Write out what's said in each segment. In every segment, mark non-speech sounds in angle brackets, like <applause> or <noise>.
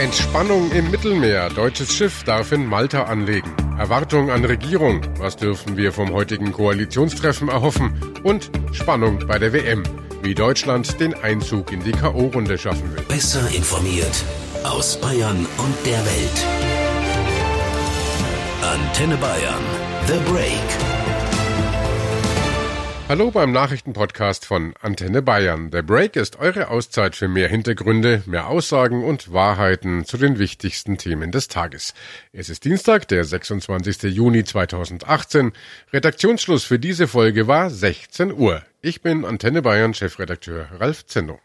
Entspannung im Mittelmeer. Deutsches Schiff darf in Malta anlegen. Erwartung an Regierung. Was dürfen wir vom heutigen Koalitionstreffen erhoffen? Und Spannung bei der WM. Wie Deutschland den Einzug in die K.O.-Runde schaffen will. Besser informiert aus Bayern und der Welt. Antenne Bayern. The Break. Hallo beim Nachrichtenpodcast von Antenne Bayern. Der Break ist eure Auszeit für mehr Hintergründe, mehr Aussagen und Wahrheiten zu den wichtigsten Themen des Tages. Es ist Dienstag, der 26. Juni 2018. Redaktionsschluss für diese Folge war 16 Uhr. Ich bin Antenne Bayern Chefredakteur Ralf Zenno.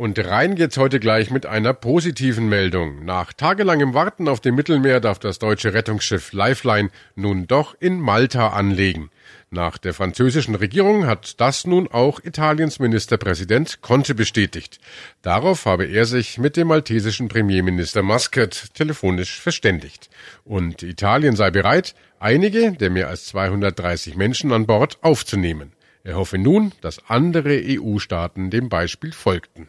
Und rein geht's heute gleich mit einer positiven Meldung. Nach tagelangem Warten auf dem Mittelmeer darf das deutsche Rettungsschiff Lifeline nun doch in Malta anlegen. Nach der französischen Regierung hat das nun auch Italiens Ministerpräsident Conte bestätigt. Darauf habe er sich mit dem maltesischen Premierminister Muscat telefonisch verständigt. Und Italien sei bereit, einige der mehr als 230 Menschen an Bord aufzunehmen. Er hoffe nun, dass andere EU-Staaten dem Beispiel folgten.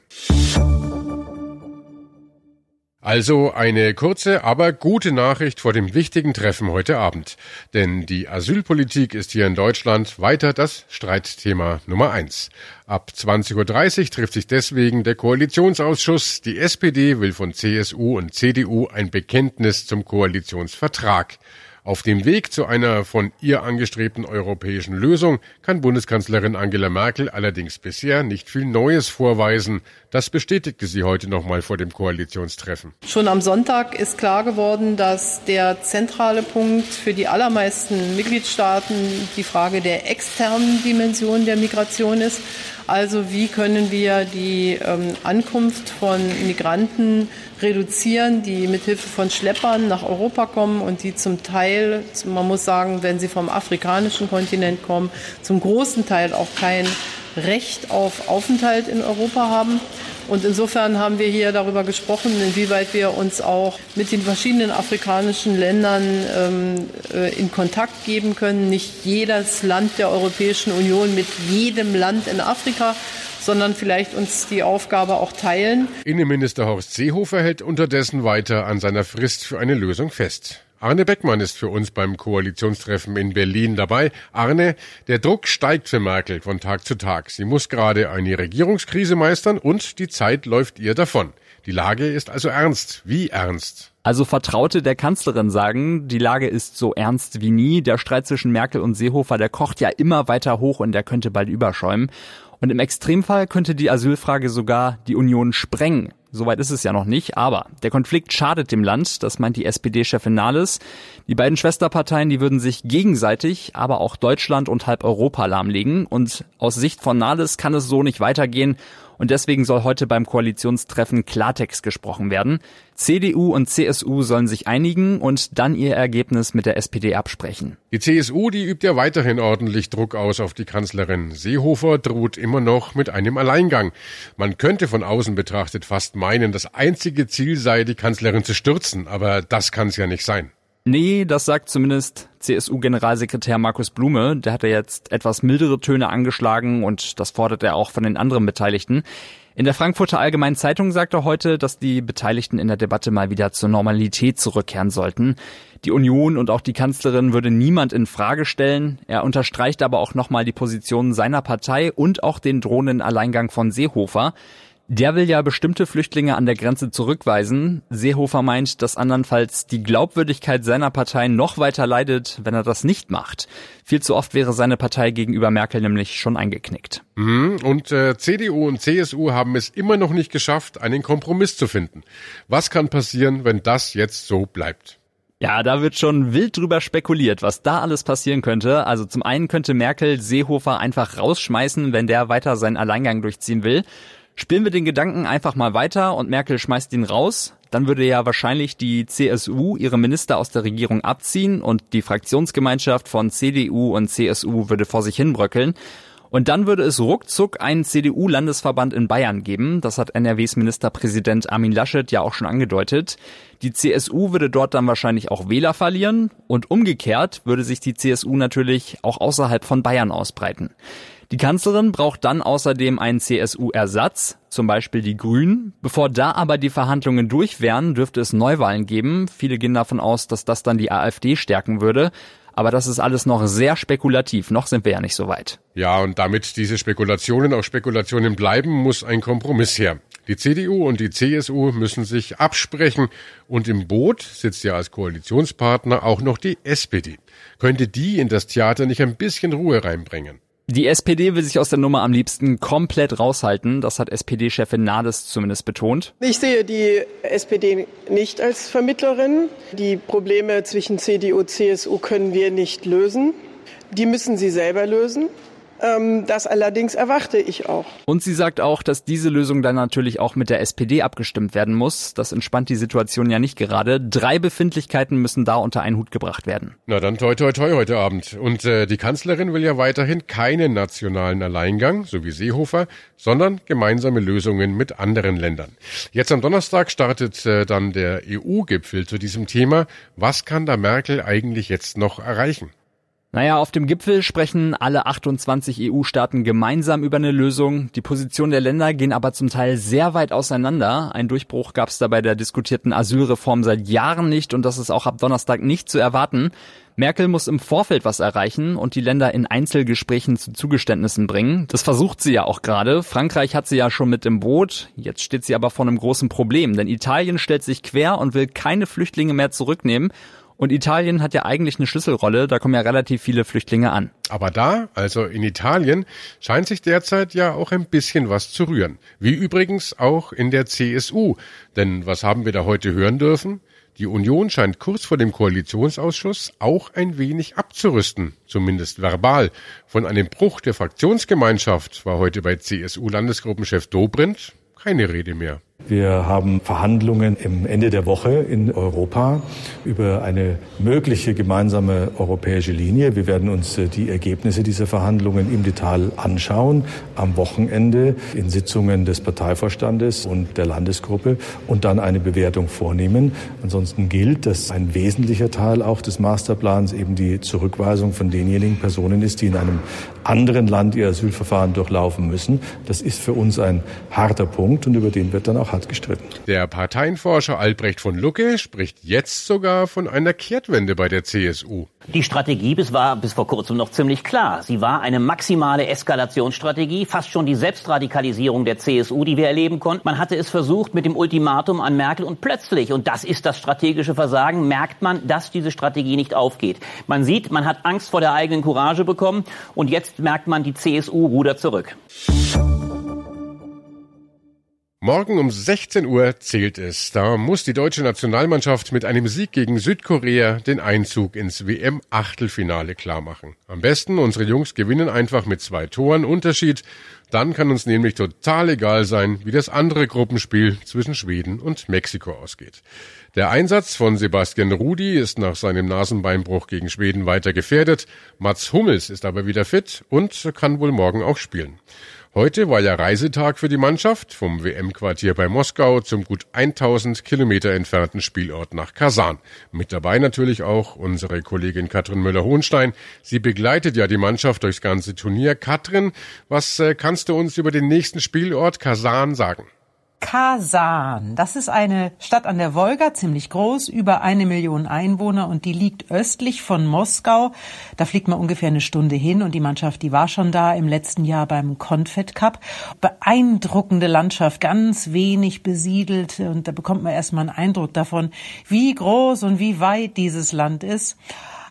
Also eine kurze, aber gute Nachricht vor dem wichtigen Treffen heute Abend. Denn die Asylpolitik ist hier in Deutschland weiter das Streitthema Nummer eins. Ab 20.30 Uhr trifft sich deswegen der Koalitionsausschuss. Die SPD will von CSU und CDU ein Bekenntnis zum Koalitionsvertrag. Auf dem Weg zu einer von ihr angestrebten europäischen Lösung kann Bundeskanzlerin Angela Merkel allerdings bisher nicht viel Neues vorweisen. Das bestätigte sie heute nochmal vor dem Koalitionstreffen. Schon am Sonntag ist klar geworden, dass der zentrale Punkt für die allermeisten Mitgliedstaaten die Frage der externen Dimension der Migration ist. Also wie können wir die ähm, Ankunft von Migranten reduzieren, die mithilfe von Schleppern nach Europa kommen und die zum Teil, man muss sagen, wenn sie vom afrikanischen Kontinent kommen, zum großen Teil auch kein Recht auf Aufenthalt in Europa haben. Und insofern haben wir hier darüber gesprochen, inwieweit wir uns auch mit den verschiedenen afrikanischen Ländern ähm, äh, in Kontakt geben können. Nicht jedes Land der Europäischen Union mit jedem Land in Afrika, sondern vielleicht uns die Aufgabe auch teilen. Innenminister Horst Seehofer hält unterdessen weiter an seiner Frist für eine Lösung fest. Arne Beckmann ist für uns beim Koalitionstreffen in Berlin dabei. Arne, der Druck steigt für Merkel von Tag zu Tag. Sie muss gerade eine Regierungskrise meistern und die Zeit läuft ihr davon. Die Lage ist also ernst. Wie ernst? Also Vertraute der Kanzlerin sagen, die Lage ist so ernst wie nie. Der Streit zwischen Merkel und Seehofer, der kocht ja immer weiter hoch und der könnte bald überschäumen. Und im Extremfall könnte die Asylfrage sogar die Union sprengen. Soweit ist es ja noch nicht, aber der Konflikt schadet dem Land, das meint die SPD-Chefin Nahles. Die beiden Schwesterparteien, die würden sich gegenseitig, aber auch Deutschland und halb Europa lahmlegen. Und aus Sicht von Nahles kann es so nicht weitergehen. Und deswegen soll heute beim Koalitionstreffen Klartext gesprochen werden. CDU und CSU sollen sich einigen und dann ihr Ergebnis mit der SPD absprechen. Die CSU, die übt ja weiterhin ordentlich Druck aus auf die Kanzlerin. Seehofer droht immer noch mit einem Alleingang. Man könnte von außen betrachtet fast meinen, das einzige Ziel sei, die Kanzlerin zu stürzen, aber das kann es ja nicht sein. Nee, das sagt zumindest CSU-Generalsekretär Markus Blume. Der hat ja jetzt etwas mildere Töne angeschlagen und das fordert er auch von den anderen Beteiligten. In der Frankfurter Allgemeinen Zeitung sagt er heute, dass die Beteiligten in der Debatte mal wieder zur Normalität zurückkehren sollten. Die Union und auch die Kanzlerin würde niemand in Frage stellen. Er unterstreicht aber auch nochmal die Position seiner Partei und auch den drohenden Alleingang von Seehofer. Der will ja bestimmte Flüchtlinge an der Grenze zurückweisen. Seehofer meint, dass andernfalls die Glaubwürdigkeit seiner Partei noch weiter leidet, wenn er das nicht macht. Viel zu oft wäre seine Partei gegenüber Merkel nämlich schon eingeknickt. Mhm. Und äh, CDU und CSU haben es immer noch nicht geschafft, einen Kompromiss zu finden. Was kann passieren, wenn das jetzt so bleibt? Ja, da wird schon wild drüber spekuliert, was da alles passieren könnte. Also zum einen könnte Merkel Seehofer einfach rausschmeißen, wenn der weiter seinen Alleingang durchziehen will. Spielen wir den Gedanken einfach mal weiter und Merkel schmeißt ihn raus, dann würde ja wahrscheinlich die CSU ihre Minister aus der Regierung abziehen und die Fraktionsgemeinschaft von CDU und CSU würde vor sich hinbröckeln. Und dann würde es ruckzuck einen CDU-Landesverband in Bayern geben. Das hat NRWs Ministerpräsident Armin Laschet ja auch schon angedeutet. Die CSU würde dort dann wahrscheinlich auch Wähler verlieren und umgekehrt würde sich die CSU natürlich auch außerhalb von Bayern ausbreiten. Die Kanzlerin braucht dann außerdem einen CSU-Ersatz, zum Beispiel die Grünen. Bevor da aber die Verhandlungen durch wären, dürfte es Neuwahlen geben. Viele gehen davon aus, dass das dann die AfD stärken würde. Aber das ist alles noch sehr spekulativ. Noch sind wir ja nicht so weit. Ja, und damit diese Spekulationen auch Spekulationen bleiben, muss ein Kompromiss her. Die CDU und die CSU müssen sich absprechen und im Boot sitzt ja als Koalitionspartner auch noch die SPD. Könnte die in das Theater nicht ein bisschen Ruhe reinbringen? Die SPD will sich aus der Nummer am liebsten komplett raushalten. Das hat SPD-Chefin Nades zumindest betont. Ich sehe die SPD nicht als Vermittlerin. Die Probleme zwischen CDU und CSU können wir nicht lösen. Die müssen sie selber lösen. Ähm, das allerdings erwarte ich auch. Und sie sagt auch, dass diese Lösung dann natürlich auch mit der SPD abgestimmt werden muss. Das entspannt die Situation ja nicht gerade. Drei Befindlichkeiten müssen da unter einen Hut gebracht werden. Na dann toi toi toi heute Abend. Und äh, die Kanzlerin will ja weiterhin keinen nationalen Alleingang, so wie Seehofer, sondern gemeinsame Lösungen mit anderen Ländern. Jetzt am Donnerstag startet äh, dann der EU-Gipfel zu diesem Thema. Was kann da Merkel eigentlich jetzt noch erreichen? Naja, auf dem Gipfel sprechen alle 28 EU-Staaten gemeinsam über eine Lösung. Die Positionen der Länder gehen aber zum Teil sehr weit auseinander. Ein Durchbruch gab es da bei der diskutierten Asylreform seit Jahren nicht und das ist auch ab Donnerstag nicht zu erwarten. Merkel muss im Vorfeld was erreichen und die Länder in Einzelgesprächen zu Zugeständnissen bringen. Das versucht sie ja auch gerade. Frankreich hat sie ja schon mit im Boot. Jetzt steht sie aber vor einem großen Problem, denn Italien stellt sich quer und will keine Flüchtlinge mehr zurücknehmen. Und Italien hat ja eigentlich eine Schlüsselrolle, da kommen ja relativ viele Flüchtlinge an. Aber da, also in Italien, scheint sich derzeit ja auch ein bisschen was zu rühren. Wie übrigens auch in der CSU. Denn was haben wir da heute hören dürfen? Die Union scheint kurz vor dem Koalitionsausschuss auch ein wenig abzurüsten, zumindest verbal. Von einem Bruch der Fraktionsgemeinschaft war heute bei CSU-Landesgruppenchef Dobrindt keine Rede mehr. Wir haben Verhandlungen im Ende der Woche in Europa über eine mögliche gemeinsame europäische Linie. Wir werden uns äh, die Ergebnisse dieser Verhandlungen im Detail anschauen am Wochenende in Sitzungen des Parteivorstandes und der Landesgruppe und dann eine Bewertung vornehmen. Ansonsten gilt, dass ein wesentlicher Teil auch des Masterplans eben die Zurückweisung von denjenigen Personen ist, die in einem anderen Land ihr Asylverfahren durchlaufen müssen. Das ist für uns ein harter Punkt und über den wird dann auch hart gestritten. Der Parteienforscher Albrecht von Lucke spricht jetzt sogar von einer Kehrtwende bei der CSU. Die Strategie bis war bis vor kurzem noch ziemlich klar. Sie war eine maximale Eskalationsstrategie, fast schon die Selbstradikalisierung der CSU, die wir erleben konnten. Man hatte es versucht mit dem Ultimatum an Merkel und plötzlich, und das ist das strategische Versagen, merkt man, dass diese Strategie nicht aufgeht. Man sieht, man hat Angst vor der eigenen Courage bekommen und jetzt merkt man, die CSU rudert zurück. Morgen um 16 Uhr zählt es. Da muss die deutsche Nationalmannschaft mit einem Sieg gegen Südkorea den Einzug ins WM-Achtelfinale klarmachen. Am besten unsere Jungs gewinnen einfach mit zwei Toren Unterschied. Dann kann uns nämlich total egal sein, wie das andere Gruppenspiel zwischen Schweden und Mexiko ausgeht. Der Einsatz von Sebastian Rudi ist nach seinem Nasenbeinbruch gegen Schweden weiter gefährdet. Mats Hummels ist aber wieder fit und kann wohl morgen auch spielen. Heute war ja Reisetag für die Mannschaft vom WM-Quartier bei Moskau zum gut 1000 Kilometer entfernten Spielort nach Kasan. Mit dabei natürlich auch unsere Kollegin Katrin Müller-Hohenstein. Sie begleitet ja die Mannschaft durchs ganze Turnier. Katrin, was äh, kannst du uns über den nächsten Spielort Kasan sagen? Kasan. Das ist eine Stadt an der Wolga, ziemlich groß, über eine Million Einwohner und die liegt östlich von Moskau. Da fliegt man ungefähr eine Stunde hin und die Mannschaft, die war schon da im letzten Jahr beim Confed Cup. Beeindruckende Landschaft, ganz wenig besiedelt und da bekommt man erstmal einen Eindruck davon, wie groß und wie weit dieses Land ist.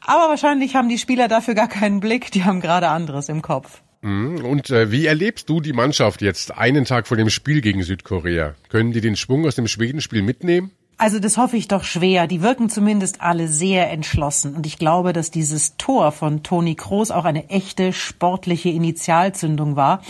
Aber wahrscheinlich haben die Spieler dafür gar keinen Blick, die haben gerade anderes im Kopf. Mhm. Und äh, wie erlebst du die Mannschaft jetzt einen Tag vor dem Spiel gegen Südkorea? Können die den Schwung aus dem Schwedenspiel mitnehmen? Also das hoffe ich doch schwer. Die wirken zumindest alle sehr entschlossen. Und ich glaube, dass dieses Tor von Toni Kroos auch eine echte sportliche Initialzündung war.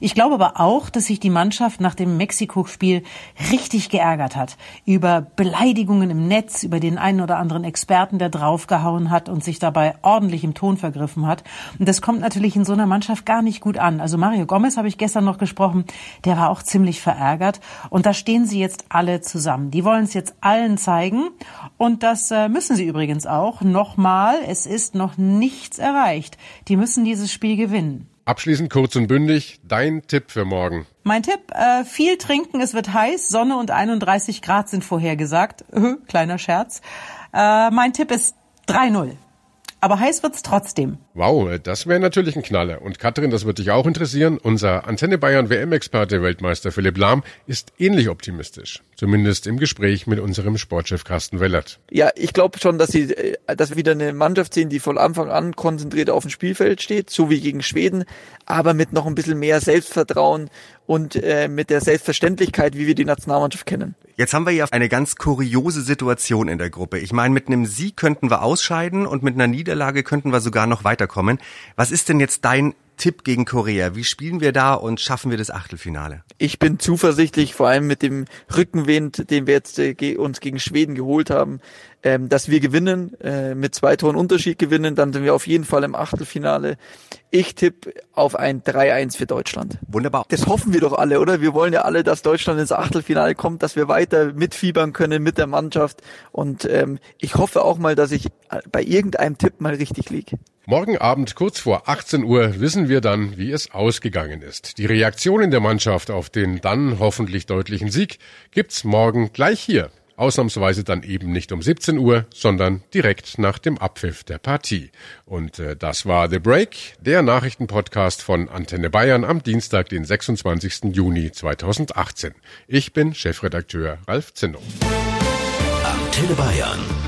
Ich glaube aber auch, dass sich die Mannschaft nach dem Mexiko-Spiel richtig geärgert hat. Über Beleidigungen im Netz, über den einen oder anderen Experten, der draufgehauen hat und sich dabei ordentlich im Ton vergriffen hat. Und das kommt natürlich in so einer Mannschaft gar nicht gut an. Also Mario Gomez habe ich gestern noch gesprochen. Der war auch ziemlich verärgert. Und da stehen sie jetzt alle zusammen. Die wollen es jetzt allen zeigen. Und das äh, müssen sie übrigens auch. Nochmal, es ist noch nichts erreicht. Die müssen dieses Spiel gewinnen. Abschließend kurz und bündig, dein Tipp für morgen. Mein Tipp, äh, viel trinken, es wird heiß, Sonne und 31 Grad sind vorhergesagt. <laughs> Kleiner Scherz. Äh, mein Tipp ist 3-0. Aber heiß wird's trotzdem. Wow, das wäre natürlich ein Knaller. Und Katrin, das wird dich auch interessieren. Unser Antenne Bayern WM-Experte Weltmeister Philipp Lahm ist ähnlich optimistisch. Zumindest im Gespräch mit unserem Sportchef Carsten Wellert. Ja, ich glaube schon, dass sie, äh, dass wir wieder eine Mannschaft sehen, die von Anfang an konzentriert auf dem Spielfeld steht, so wie gegen Schweden, aber mit noch ein bisschen mehr Selbstvertrauen und äh, mit der Selbstverständlichkeit, wie wir die Nationalmannschaft kennen. Jetzt haben wir ja eine ganz kuriose Situation in der Gruppe. Ich meine, mit einem Sieg könnten wir ausscheiden und mit einer Niederlage könnten wir sogar noch weiterkommen. Was ist denn jetzt dein Tipp gegen Korea? Wie spielen wir da und schaffen wir das Achtelfinale? Ich bin zuversichtlich, vor allem mit dem Rückenwind, den wir jetzt äh, uns gegen Schweden geholt haben, ähm, dass wir gewinnen, äh, mit zwei Toren Unterschied gewinnen, dann sind wir auf jeden Fall im Achtelfinale. Ich tippe auf ein 3-1 für Deutschland. Wunderbar. Das hoffen wir doch alle, oder? Wir wollen ja alle, dass Deutschland ins Achtelfinale kommt, dass wir weiter mitfiebern können mit der Mannschaft. Und ähm, ich hoffe auch mal, dass ich äh, bei irgendeinem Tipp mal richtig liege. Morgen Abend kurz vor 18 Uhr wissen wir dann, wie es ausgegangen ist. Die Reaktionen der Mannschaft auf den dann hoffentlich deutlichen Sieg gibt's morgen gleich hier. Ausnahmsweise dann eben nicht um 17 Uhr, sondern direkt nach dem Abpfiff der Partie. Und äh, das war The Break, der Nachrichtenpodcast von Antenne Bayern am Dienstag, den 26. Juni 2018. Ich bin Chefredakteur Ralf Zinno. Antenne Bayern.